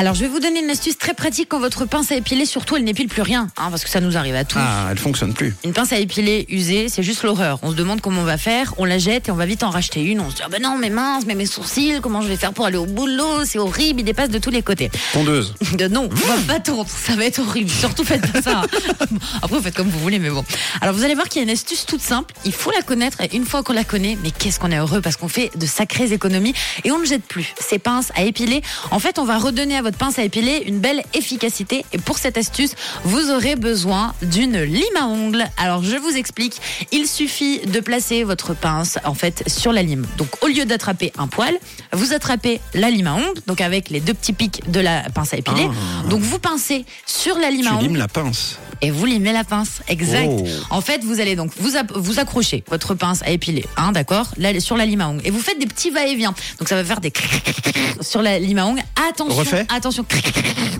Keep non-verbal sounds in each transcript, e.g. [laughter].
Alors, je vais vous donner une astuce très pratique quand votre pince à épiler, surtout, elle n'épile plus rien, hein, parce que ça nous arrive à tous. Ah, elle fonctionne plus. Une pince à épiler usée, c'est juste l'horreur. On se demande comment on va faire, on la jette et on va vite en racheter une. On se dit, ah ben non, mais mince, mais mes sourcils, comment je vais faire pour aller au boulot? C'est horrible, il dépasse de tous les côtés. Tondeuse. [laughs] De non, pas tondre, ça va être horrible. Surtout faites pas ça. [laughs] Après, vous faites comme vous voulez, mais bon. Alors, vous allez voir qu'il y a une astuce toute simple. Il faut la connaître et une fois qu'on la connaît, mais qu'est-ce qu'on est heureux parce qu'on fait de sacrées économies et on ne jette plus ces pinces à épiler. En fait, on va redonner à votre pince à épiler une belle efficacité. Et pour cette astuce, vous aurez besoin d'une lime à ongles. Alors, je vous explique. Il suffit de placer votre pince, en fait, sur la lime. Donc, au lieu d'attraper un poil, vous attrapez la lime à ongles, donc avec les deux petits pics de la pince à épiler. Donc, vous pincez sur la lime Tu à ongles limes la pince. et vous limez la pince. Exact. Oh. En fait, vous allez donc vous, vous accrochez votre pince à épiler, hein, d'accord, sur la lime à ongles, et vous faites des petits va-et-vient. Donc ça va faire des [laughs] sur la lime à ongles. Attention. Attention.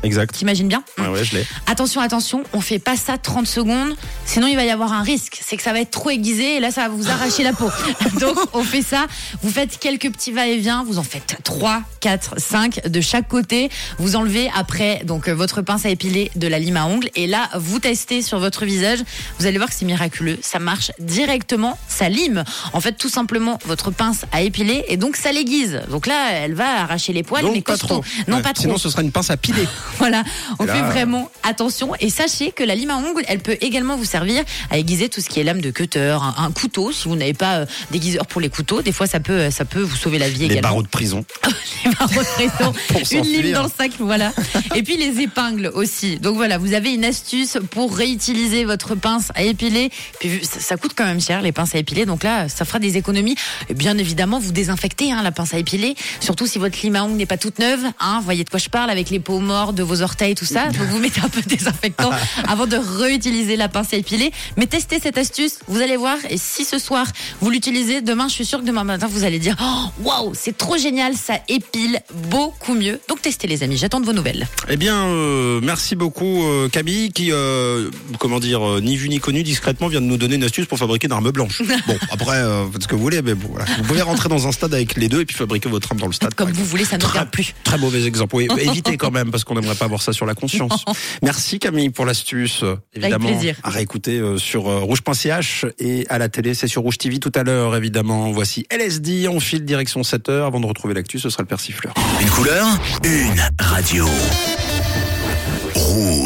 Exact. T'imagines bien Ouais, ouais, je l'ai. Attention, attention, on fait pas ça 30 secondes, sinon il va y avoir un risque, c'est que ça va être trop aiguisé et là ça va vous arracher la peau. [laughs] Donc on fait ça, vous faites quelques petits va-et-vient, vous en faites 3, 4, 5 de chaque côté, vous enlevez après donc euh, votre pince à épiler de la lime à ongles et là vous testez sur votre visage, vous allez voir que c'est miraculeux, ça marche directement, ça lime. En fait tout simplement votre pince à épiler et donc ça l'aiguise. Donc là elle va arracher les poils Donc, mais pas trop. Non Ouais, pas trop. Sinon, ce sera une pince à piler. [laughs] Voilà, on là, fait vraiment attention et sachez que la lime à ongles, elle peut également vous servir à aiguiser tout ce qui est lame de cutter, un, un couteau. Si vous n'avez pas euh, d'aiguiseur pour les couteaux, des fois ça peut, euh, ça peut vous sauver la vie Les également. barreaux de prison. [laughs] Les barreaux de [laughs] Pour une lime dans le sac, voilà. Et puis les épingles aussi. Donc voilà, vous avez une astuce pour réutiliser votre pince à épiler. Puis ça, ça coûte quand même cher les pinces à épiler, donc là ça fera des économies. Et bien évidemment, vous désinfectez hein, la pince à épiler, surtout si votre lime à ongles n'est pas toute neuve. Hein, voyez de quoi je parle avec les peaux morts de vos orteils, tout ça. Donc vous mettez un peu de désinfectant [laughs] avant de réutiliser la pince à épiler. Mais testez cette astuce, vous allez voir. Et si ce soir vous l'utilisez, demain je suis sûre que demain matin vous allez dire Oh, waouh, c'est trop génial, ça épile beaucoup mieux. Donc testez les amis, j'attends de vos nouvelles. Eh bien, euh, merci beaucoup euh, Camille qui, euh, comment dire, euh, ni vu ni connu discrètement vient de nous donner une astuce pour fabriquer une arme blanche. [laughs] bon, après, faites ce que vous voulez, mais bon, voilà. vous pouvez rentrer dans un stade avec les deux et puis fabriquer votre arme dans le stade. Comme vous exemple. voulez, ça ne regarde plus. très mauvais exemple. Oui, [laughs] évitez quand même parce qu'on n'aimerait pas avoir ça sur la conscience. [laughs] Merci Camille pour l'astuce. Évidemment, plaisir. à réécouter euh, sur euh, rouge.ch et à la télé, c'est sur Rouge TV tout à l'heure évidemment. Voici LSD, on file direction 7h avant de retrouver l'actu, ce sera le persifleur. Une couleur, une radio. Rouge.